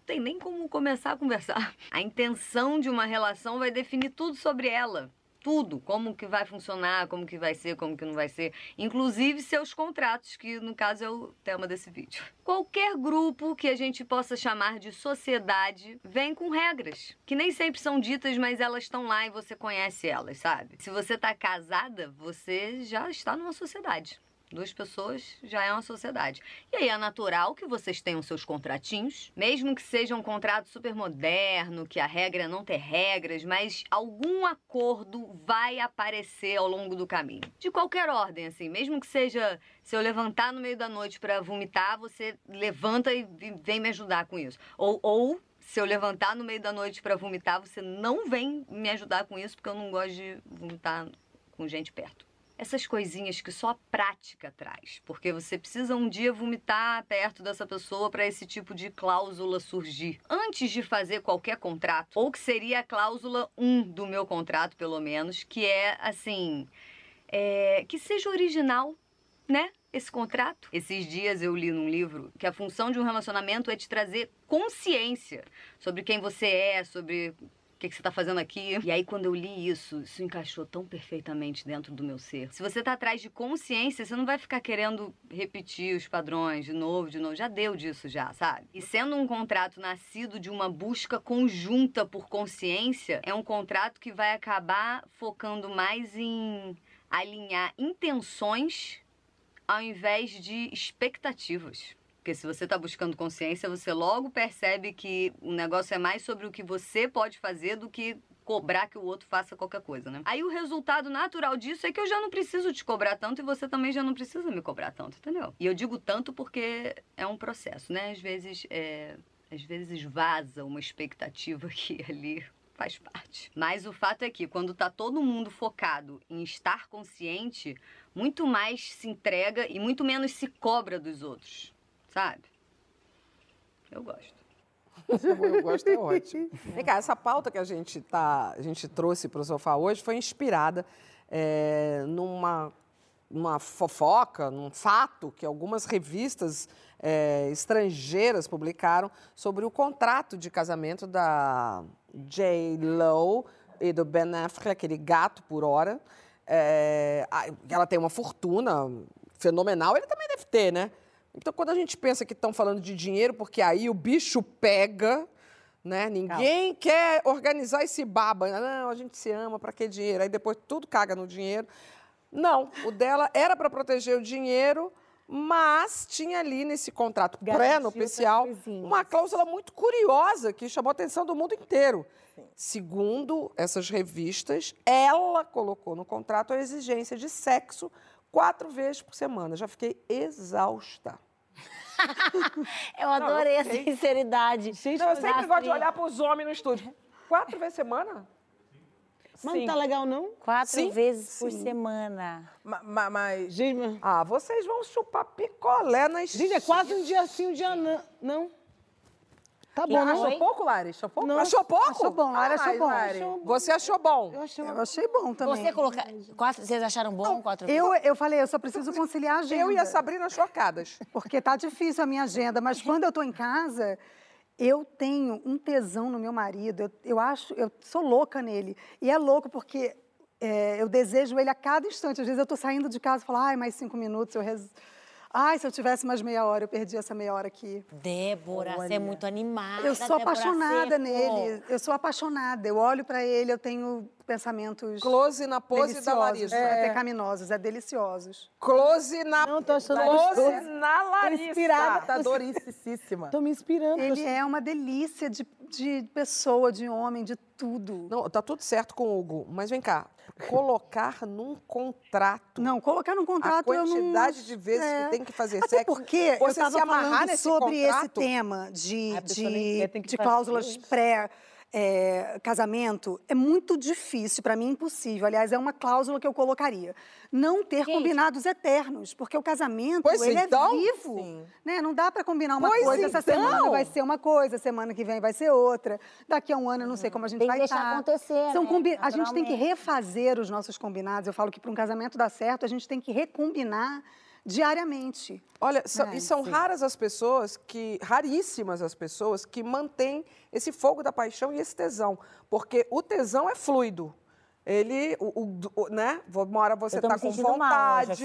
tem nem como começar a conversar. A intenção de uma relação vai definir tudo sobre ela. Tudo, como que vai funcionar, como que vai ser, como que não vai ser, inclusive seus contratos, que no caso é o tema desse vídeo. Qualquer grupo que a gente possa chamar de sociedade vem com regras, que nem sempre são ditas, mas elas estão lá e você conhece elas, sabe? Se você tá casada, você já está numa sociedade. Duas pessoas já é uma sociedade. E aí é natural que vocês tenham seus contratinhos, mesmo que seja um contrato super moderno, que a regra não ter regras, mas algum acordo vai aparecer ao longo do caminho. De qualquer ordem, assim, mesmo que seja se eu levantar no meio da noite para vomitar, você levanta e vem me ajudar com isso. Ou, ou se eu levantar no meio da noite para vomitar, você não vem me ajudar com isso, porque eu não gosto de vomitar com gente perto essas coisinhas que só a prática traz, porque você precisa um dia vomitar perto dessa pessoa para esse tipo de cláusula surgir. Antes de fazer qualquer contrato, ou que seria a cláusula 1 do meu contrato, pelo menos, que é assim, é, que seja original, né? Esse contrato. Esses dias eu li num livro que a função de um relacionamento é te trazer consciência sobre quem você é, sobre que, que você tá fazendo aqui? E aí, quando eu li isso, isso encaixou tão perfeitamente dentro do meu ser. Se você tá atrás de consciência, você não vai ficar querendo repetir os padrões de novo, de novo. Já deu disso, já, sabe? E sendo um contrato nascido de uma busca conjunta por consciência, é um contrato que vai acabar focando mais em alinhar intenções ao invés de expectativas. Porque se você está buscando consciência, você logo percebe que o negócio é mais sobre o que você pode fazer do que cobrar que o outro faça qualquer coisa, né? Aí o resultado natural disso é que eu já não preciso te cobrar tanto e você também já não precisa me cobrar tanto, entendeu? E eu digo tanto porque é um processo, né? Às vezes, é... às vezes vaza uma expectativa que ali faz parte. Mas o fato é que quando tá todo mundo focado em estar consciente, muito mais se entrega e muito menos se cobra dos outros, sabe? Eu gosto. Eu gosto, é ótimo. Vem cá, essa pauta que a gente, tá, a gente trouxe para o sofá hoje foi inspirada é, numa, numa fofoca, num fato que algumas revistas é, estrangeiras publicaram sobre o contrato de casamento da J. Lo e do Ben Affleck, aquele gato por hora. É, ela tem uma fortuna fenomenal, ele também deve ter, né? Então, quando a gente pensa que estão falando de dinheiro, porque aí o bicho pega, né? Ninguém quer organizar esse baba. Não, a gente se ama, para que dinheiro? Aí depois tudo caga no dinheiro. Não, o dela era para proteger o dinheiro, mas tinha ali nesse contrato pré-nupcial uma cláusula muito curiosa que chamou a atenção do mundo inteiro. Segundo essas revistas, ela colocou no contrato a exigência de sexo quatro vezes por semana. Já fiquei exausta. Eu adorei a fiquei- sinceridade. Não, eu sempre gosto de Fri. olhar para os homens no estúdio. Quatro vezes por semana? Mas não tá legal, não? Quatro Sim, vezes por semana. Ma- ma- Mas, Gente, mas- Ah, vocês vão chupar picolé nas... gente, é quase um dia sim, um dia não. não. Tá bom, né? achou? pouco, Lari? Achou pouco? Não. Achou pouco? Achou bom, Lara achou bom. Lari. Você achou bom? Eu achei Eu achei bom também. Você colocar. Quatro, vocês acharam bom quatro vezes? Eu, eu falei, eu só preciso conciliar a agenda. Eu e a Sabrina chocadas. Porque tá difícil a minha agenda, mas quando eu tô em casa, eu tenho um tesão no meu marido. Eu, eu acho, eu sou louca nele. E é louco porque é, eu desejo ele a cada instante. Às vezes eu tô saindo de casa e falo, ai, mais cinco minutos, eu res... Ai, se eu tivesse mais meia hora, eu perdi essa meia hora aqui. Débora, você é muito animada. Eu sou Débora apaixonada Seco. nele. Eu sou apaixonada. Eu olho para ele, eu tenho pensamentos Close na pose da Larissa. é. pecaminosos, é deliciosos. Close na... Não, tô achando Close gostoso. na Larissa. inspirada. Tá doricíssima. Tô me inspirando. Ele é uma delícia de, de pessoa, de homem, de tudo. Não, tá tudo certo com o Hugo, mas vem cá. Colocar num contrato Não, colocar num contrato a eu não... quantidade de vezes é. que tem que fazer Até sexo. porque eu você estava se amarrar falando sobre esse contrato, tema de, de, de cláusulas pré é, casamento é muito difícil, para mim impossível. Aliás, é uma cláusula que eu colocaria. Não ter combinados eternos, porque o casamento Pois ele então, é vivo. Né? Não dá para combinar uma Pois coisa, essa então. semana vai ser uma coisa, semana que vem vai ser outra. Daqui a um ano eu não sei como a gente Tem que vai deixar estar. acontecer, São né? combi- A gente tem que refazer os nossos combinados. Eu falo que para um casamento dar certo, a gente tem que recombinar diariamente. Olha, são- É, e são sim. raras as pessoas que, raríssimas as pessoas que mantêm esse fogo da paixão e esse tesão. Porque o tesão é fluido. Ele, o, o- o- né? Uma hora você Eu tá com mal vontade,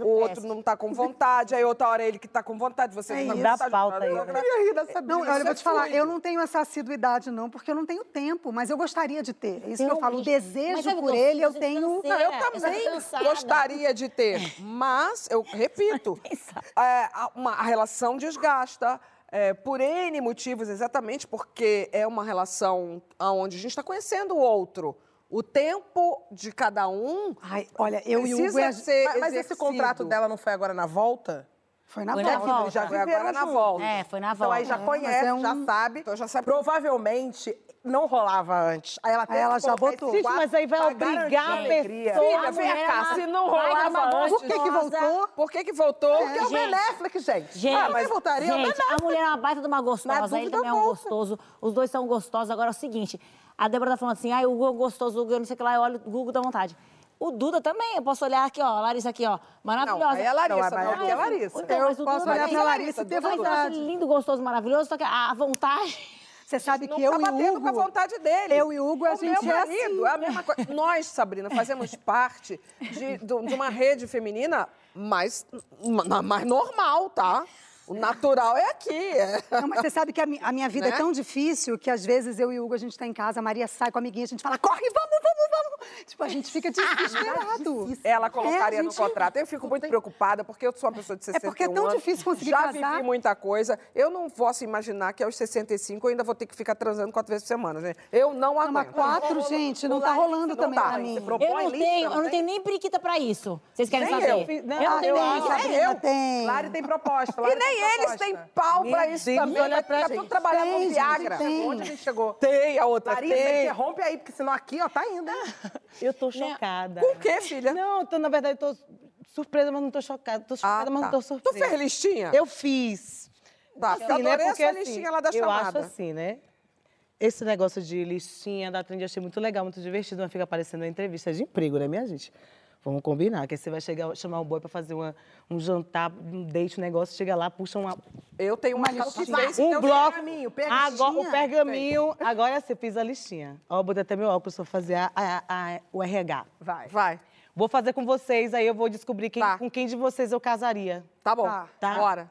o outro não tá com vontade, aí outra hora ele que tá com vontade, você É não isso. tá Dá pauta aí. Eu queria rir dessa Não, olha, eu vou é te falar, eu não tenho essa assiduidade, não, porque eu não tenho tempo, mas eu gostaria de ter. É isso que eu falo, o Mas desejo o por ele, eu tenho. canseira? Não, eu Eu tô também cansada. gostaria de ter, mas eu repito, é, a, uma- a relação desgasta. é, por N motivos, exatamente porque é uma relação onde a gente está conhecendo o outro. O tempo de cada um Ai, olha, eu e o Hugo é- ser Mas, mas esse contrato dela não foi agora na volta? Foi na Foi na volta. volta. Eles já Foi agora na juntos. volta. É, foi na Então volta. aí já É, conhece, é um- já sabe. Então já sabe- Provavelmente não rolava antes. Aí ela, teve ela já botou. quadro mas aí vai obrigar a alegria. pessoa. Filha, vem cá, é se não rolava antes... Por que que voltou? Por que que voltou? Porque é o. Ben Affleck, gente. Gente, ah, mas voltaria o Ben gente, a mulher é uma baita de uma gostosa, Na ele também é um volta. gostoso. Os dois são gostosos. Agora é o seguinte, a Débora tá falando assim, ai, o Hugo é gostoso, o Hugo, eu não sei o que lá, eu olho o Hugo dá vontade. O Duda também, eu posso olhar aqui, ó, a Larissa aqui, ó, maravilhosa. Não, aí é a Larissa, Não, não, mas aqui é a Larissa. Então, Eu posso Duda olhar pra Larissa e ter vontade. acho lindo, gostoso, maravilhoso, só que a vontade... Você sabe não que eu tá e batendo o com a Hugo. vontade dele. Eu e o Hugo, a o gente meu é marido, assim. é a mesma coisa. Nós, Sabrina, fazemos parte de, de uma rede feminina mais, ma- mais normal, tá? O natural é aqui. é. Não, mas você sabe que a, mi- a minha vida Né? é tão difícil que às vezes eu e o Hugo a gente tá em casa, a Maria sai com a amiguinha, a gente fala, corre, vamos, vamos, vamos. Tipo, a gente fica desesperado. Ela colocaria É, a no gente- contrato. Eu fico muito preocupada, porque eu sou uma pessoa de 61 É porque é tão anos, difícil conseguir Já casar. vivi muita coisa. Eu não posso imaginar que aos 65 eu ainda vou ter que ficar transando quatro vezes por semana, gente. Eu não Não, aguento. mas quatro, gente, não tá rolando não também dá. pra mim. Eu não lista, tenho, não eu não tenho nem periquita pra isso. Vocês querem Nem saber? eu. Eu, Não, não tenho eu nem acho- isso. Sabrina eu. tem. Lari tem proposta. E Lari nem eles têm pau pra isso Deus, também. olha pra gente. tudo trabalhando Tem, com gente, Viagra. tem. Onde a gente chegou? Tem, a outra Larissa, tem. interrompe aí, porque senão aqui, ó, tá indo, hein? Eu tô chocada. Com o quê, filha? Não, eu tô, na verdade, tô surpresa, mas não tô chocada. Tô chocada, mas não tô Tu surpresa. fez listinha? Eu fiz. Tá, Assim, eu né? Porque essa assim, listinha lá da eu chamada. acho assim, né? Esse negócio de listinha da trend eu achei muito legal, muito divertido, mas fica aparecendo uma entrevista de emprego, né, minha gente? Vamos combinar, que aí você vai chegar, chamar o boy pra fazer uma, um jantar, um date, um negócio, chega lá, puxa uma Eu tenho uma Uma listinha. Um o bloco. pergaminho, pega Agora, o pergaminho. Agora você fiz a listinha. Ó, eu botei até meu óculos pra fazer a, a- a- o RH. Vai. Vai. Vou fazer com vocês, aí eu vou descobrir quem- Tá. com quem de vocês eu casaria. Tá bom. Tá. Tá. Bora.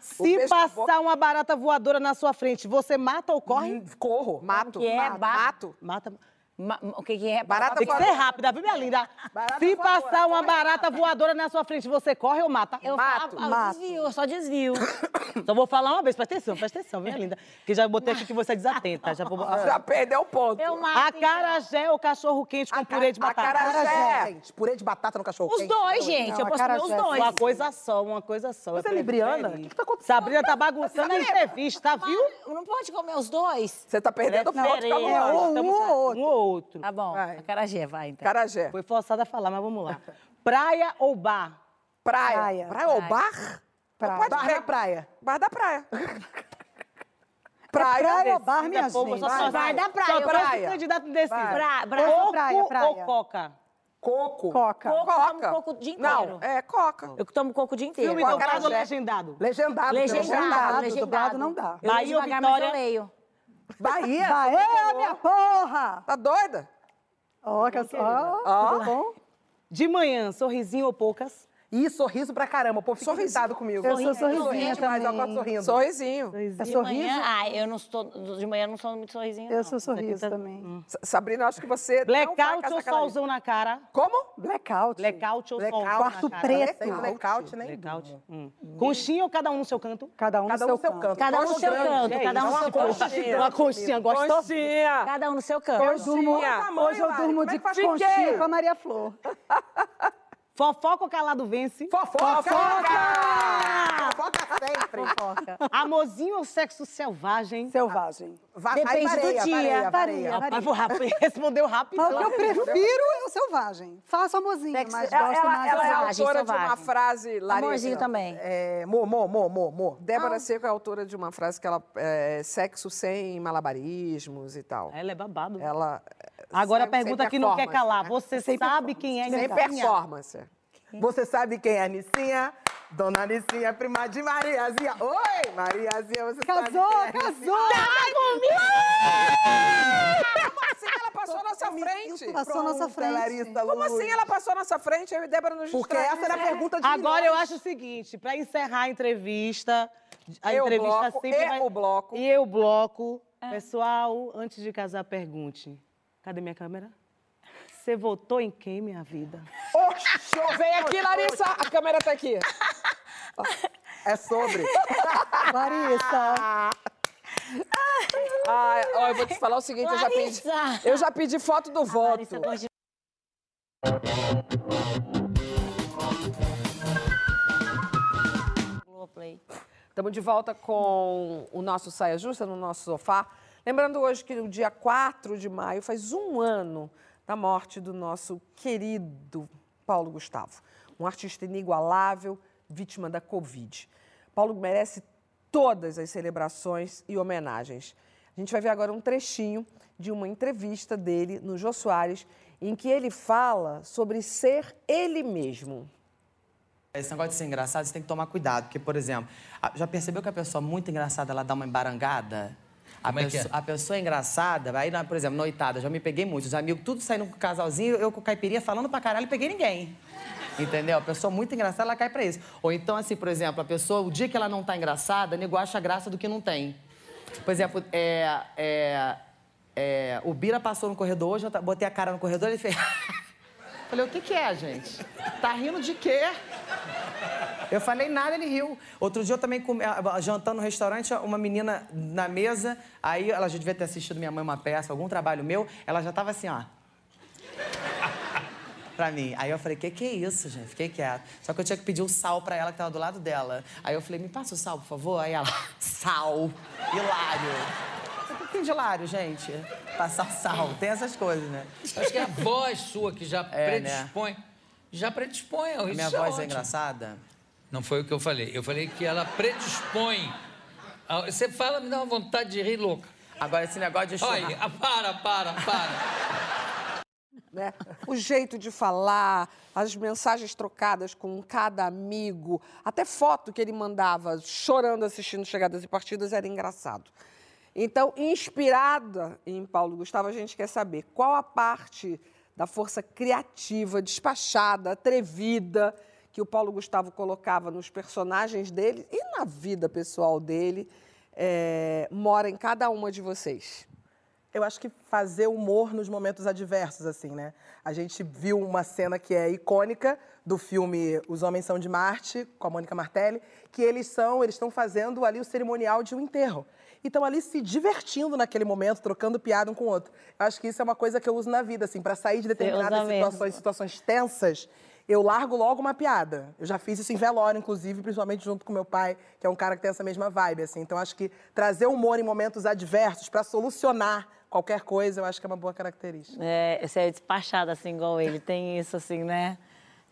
Se na passar uma barata voadora na sua frente, você mata ou corre? Corro. Mato. que é? Mato. Mato. Mata. Ma- o que, que é? Barata Tem que ser rápida, viu, minha linda? Barata Se voadora, passar uma barata voadora na sua frente, você corre ou mata? Eu Mato. eu Mato. desvio, eu só desvio. Só vou falar uma vez, presta atenção, presta atenção, minha linda. Que já botei aqui que você é desatenta. Já vou... Já perdeu o ponto. Eu mato. Acarajé ou cachorro quente com purê de batata? acarajé. Gente, purê de batata no cachorro Os dois, gente. Não, eu posso comer os acarajé. dois. Uma coisa só, uma coisa só. Você é libriana? O que que tá acontecendo? Sabrina tá bagunçando a entrevista, viu? Não pode comer os dois? Você tá perdendo o ponto, calma É, ou um ou outro. Um ou outro. Tá bom. Vai. Acarajé, vai, então. Carajé. Foi forçada a falar, mas vamos lá. Praia ou bar? Praia. Praia. Praia ou Praia. bar? Praia. Pode Bar ver. na praia. Bar da praia. Praia, Praia. ou bar, minha Povo, gente? só só- Vai da praia, Só trouxe Praia. candidato indeciso. Pra, pra, Ou praia, Coco praia. ou coca? Coco. Coca. Coco, Coca. eu tomo coco o dia Não, inteiro. é coca. Eu tomo coco o dia inteiro. Filme dublado ou legendado? Legendado. Legendado. Legendado, legendado. dublado não dá. Eu Bahia ou devagar, mas eu Vitória? leio. Bahia. Bahia, minha porra! Tá doida? Ó, que só. Tudo bom? De manhã, sorrisinho ou poucas? Ih, sorriso pra caramba. O povo fica Sorrisinho. irritado comigo. Eu sou sorrisinha mas eu acordo sorrindo. Sorrisinho. É De sorriso? manhã, ah, eu não estou, de manhã eu não sou muito sorrisinho, Eu não. sou sorriso também. Hum. Sabrina, acho que você. Blackout ou solzão na cara? Como? Blackout. Blackout ou Blackout. sol Quarto na cara? preto. Blackout, nem Blackout. Hum. Conchinha ou cada um no seu canto? Cada um Cada no um seu no seu canto. canto. Cada um no seu canto, cada um no seu Uma canto. conchinha, Uma conchinha, gostou? Conchinha. Cada um no seu canto. Eu durmo, Conchinha. hoje eu durmo é de conchinha com a Maria Flor. Fofoca ou calado vence? Fofoca! Fofoca sempre. Fofoca. Amorzinho ou sexo selvagem? Selvagem. Vai, Depende vai, do vareia, dia. vareia, Vareia, vareia. Respondeu rápido. Mas o que eu prefiro é o selvagem. Faço amorzinho, Sexo- mas Ela, gosto ela- mais ela é Selvagem, autora de uma selvagem. frase. Larissa. Amorzinho também. É, mo, mo, mo, mo, mo. Débora Seco é autora de uma frase que ela. É, sexo sem malabarismos e tal. Ela é babado. Ela. Agora a pergunta que não quer calar. né? Você Sem sabe quem é Sem Nicinha? performance. Você sabe quem é a Nicinha? Dona Nicinha, prima de Mariazinha. Oi, Mariazinha, você Casou, sabe quem é casou! Como assim ela passou à nossa frente? Passou à nossa frente. Larissa Como assim ela passou à nossa frente? Eu e Débora nos Porque distraímos. essa era a pergunta de Agora eu acho o seguinte, para encerrar a entrevista, a Eu entrevista bloco, sempre e vai... o bloco. E eu bloco. Pessoal, antes de casar, pergunte. Cadê minha câmera? Você votou em quem, minha vida? Oxô, vem aqui, Larissa. A câmera tá aqui. É sobre. Larissa. Ah, ó, eu vou te falar o seguinte, eu já pedi, Larissa! eu já pedi foto do voto. Larissa gosta de-. Estamos de volta com o nosso Saia Justa no nosso sofá. Lembrando hoje que no dia 4 de maio faz um ano da morte do nosso querido Paulo Gustavo, um artista inigualável, vítima da Covid. Paulo merece todas as celebrações e homenagens. A gente vai ver agora um trechinho de uma entrevista dele no Jô Soares, em que ele fala sobre ser ele mesmo. Esse negócio de ser engraçado, você tem que tomar cuidado. Porque, por exemplo, já percebeu que a pessoa muito engraçada, ela dá uma embarangada? A, é que é? pessoa, a pessoa engraçada, aí, por exemplo, noitada, já me peguei muito. Os amigos tudo saindo com o casalzinho, eu com caipirinha falando pra caralho, peguei ninguém. Entendeu? A pessoa muito engraçada, ela cai pra isso. Ou então, assim, por exemplo, a pessoa, o dia que ela não tá engraçada, nego acha graça do que não tem. Por exemplo, é, é, é, o Bira passou no corredor hoje, eu botei a cara no corredor, ele fez. Falei, o que que é, gente? Tá rindo de quê? Eu falei nada, ele riu. Outro dia eu também comi, ah, jantando no restaurante, uma menina na mesa, aí ela já devia ter assistido minha mãe uma peça, algum trabalho meu, ela já tava assim, ó. Pra mim. Aí eu falei, que que é isso, gente? Fiquei quieto. Só que eu tinha que pedir o sal pra ela que tava do lado dela. Aí eu falei, me passa o sal, por favor. Aí ela, sal. Hilário. Falei, que de hilário, gente? Passar sal. Tem essas coisas, né? Acho que é a voz sua que já É, né? predispõe. Já predispõe ao A minha isso voz é engraçada? Não foi o que eu falei. Eu falei que ela predispõe. ao- Você fala, me dá uma vontade de rir louca. Agora, esse negócio de chorar... Olha, ah, para, para, para. né? O jeito de falar, as mensagens trocadas com cada amigo, até foto que ele mandava chorando assistindo chegadas e partidas era engraçado. Então, inspirada em Paulo Gustavo, a gente quer saber qual a parte da força criativa, despachada, atrevida que o Paulo Gustavo colocava nos personagens dele e na vida pessoal dele é, mora em cada uma de vocês. Eu acho que fazer humor nos momentos adversos, assim, né? A gente viu uma cena que é icônica do filme Os Homens São de Marte, com a Mônica Martelli, que eles são, eles estão fazendo ali o cerimonial de um enterro. E estão ali se divertindo naquele momento, trocando piada um com o outro. Eu acho que isso é uma coisa que eu uso na vida, assim, para sair de determinadas situações, situações tensas, eu largo logo uma piada. Eu já fiz isso em velório, inclusive, principalmente junto com meu pai, que é um cara que tem essa mesma vibe, assim. Então, acho que trazer humor em momentos adversos para solucionar qualquer coisa, eu acho que é uma boa característica. É, você é despachado assim igual ele, tem isso assim, né?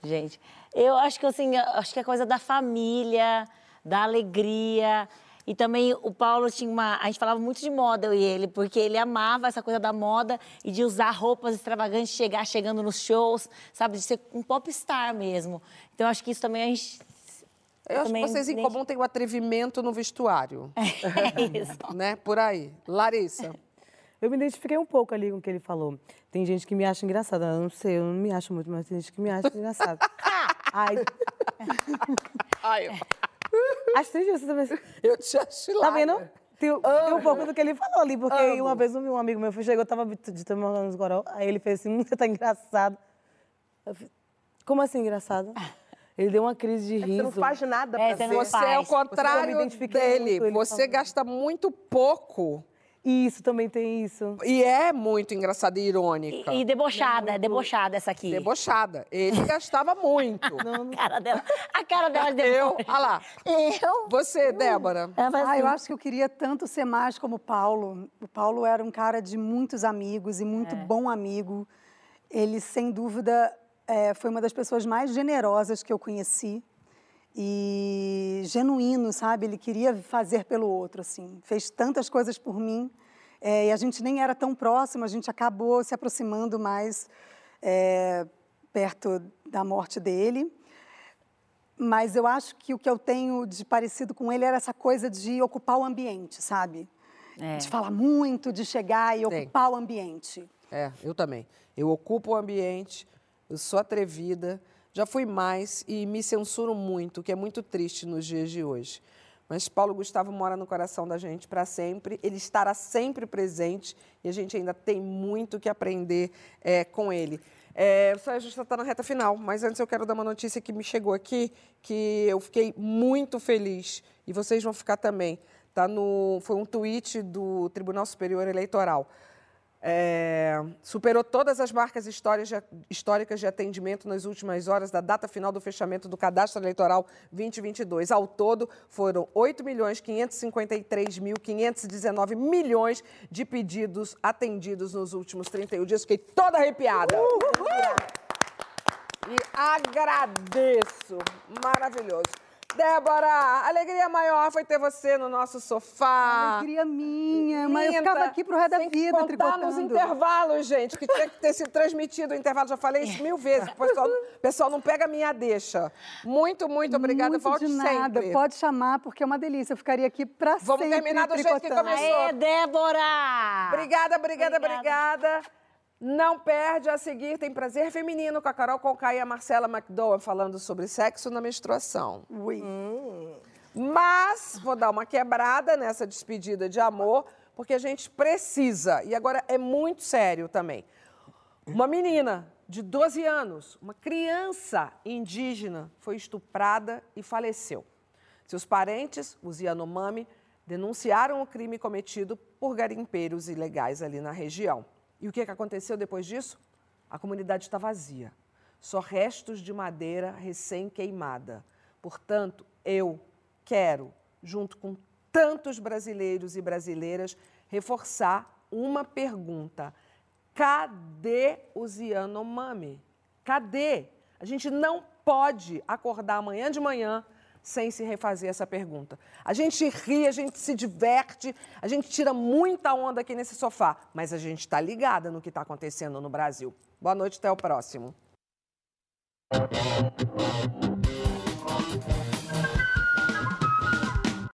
Gente, eu acho que assim, acho que é coisa da família, da alegria. E também o Paulo tinha uma. A gente falava muito de moda, eu e ele, porque ele amava essa coisa da moda e de usar roupas extravagantes, chegar chegando nos shows, sabe? De ser um popstar mesmo. Então acho que isso também a gente. Eu acho que vocês em comum têm o atrevimento no vestuário. É isso. né? Por aí. Larissa. Eu me identifiquei um pouco ali com o que ele falou. Tem gente que me acha engraçada. Eu não sei, eu não me acho muito, mas tem gente que me acha engraçada. Ai. Ai, triste você também. Eu te acho Tá vendo? Tem, tem um pouco do que ele falou ali, porque Amo. uma vez um amigo meu chegou, eu tava de tomar uns goró, aí ele fez assim, você tá engraçado. Fiz, Como assim engraçado? Ele deu uma crise de riso. É você não faz nada pra É, você não Você é o contrário identifiquei dele. muito, Você falou. gasta muito pouco. Isso, também tem isso. E é muito engraçada e irônica. E, e debochada, é debochada essa aqui. Debochada. Ele gastava muito. A cara dela. A cara dela de Eu, olha lá. Eu? Você, Débora. Faz Ah, eu assim. acho que eu queria tanto ser mais como o Paulo. O Paulo era um cara de muitos amigos e muito bom amigo. Ele, sem dúvida, eh, foi uma das pessoas mais generosas que eu conheci e genuíno, sabe? Ele queria fazer pelo outro, assim. Fez tantas coisas por mim eh, e a gente nem era tão próximo. A gente acabou se aproximando mais eh, perto da morte dele. Mas eu acho que o que eu tenho de parecido com ele era essa coisa de ocupar o ambiente, sabe? É. De falar muito, de chegar e Tem. ocupar o ambiente. É, eu também. Eu ocupo o ambiente, eu sou atrevida, já fui mais e me censuro muito, que é muito triste nos dias de hoje. Mas Paulo Gustavo mora no coração da gente para sempre, ele estará sempre presente e a gente ainda tem muito que aprender é, com ele. É, só a gente está na reta final, mas antes eu quero dar uma notícia que me chegou aqui, que eu fiquei muito feliz e vocês vão ficar também. Tá no, foi um tweet do Tribunal Superior Eleitoral. É, superou todas as marcas de- históricas de atendimento nas últimas horas da data final do fechamento do cadastro eleitoral 2022. Ao todo, foram 8 milhões 553.519 milhões de pedidos atendidos nos últimos 31 dias. Fiquei toda arrepiada. E agradeço. Maravilhoso. Débora, alegria maior foi ter você no nosso sofá. Alegria minha, mas eu ficava aqui pro resto da Sem vida tricotando. nos intervalos, gente, que tinha que ter sido transmitido o intervalo. Já falei isso mil vezes. O pessoal, o pessoal não pega a minha deixa. Muito, muito obrigada. Muito Volte de nada. sempre. Pode chamar, porque é uma delícia. Eu ficaria aqui pra Vamos sempre terminar do jeito que tricotando. começou. Aê, Débora! Obrigada, obrigada, Obrigada. obrigada. Não perde a seguir, tem Prazer Feminino com a Carol Conká e a Marcela McDowell falando sobre sexo na menstruação. Ui. Mas vou dar uma quebrada nessa despedida de amor, porque a gente precisa, e agora é muito sério também. Uma menina de 12 anos, uma criança indígena, foi estuprada e faleceu. Seus parentes, os Yanomami, denunciaram o crime cometido por garimpeiros ilegais ali na região. E o que, que aconteceu depois disso? A comunidade está vazia. Só restos de madeira recém-queimada. Portanto, eu quero, junto com tantos brasileiros e brasileiras, reforçar uma pergunta. Cadê os Yanomami? Cadê? A gente não pode acordar amanhã de manhã sem se refazer essa pergunta. A gente ri, a gente se diverte, a gente tira muita onda aqui nesse sofá, mas a gente está ligada no que está acontecendo no Brasil. Boa noite, até o próximo.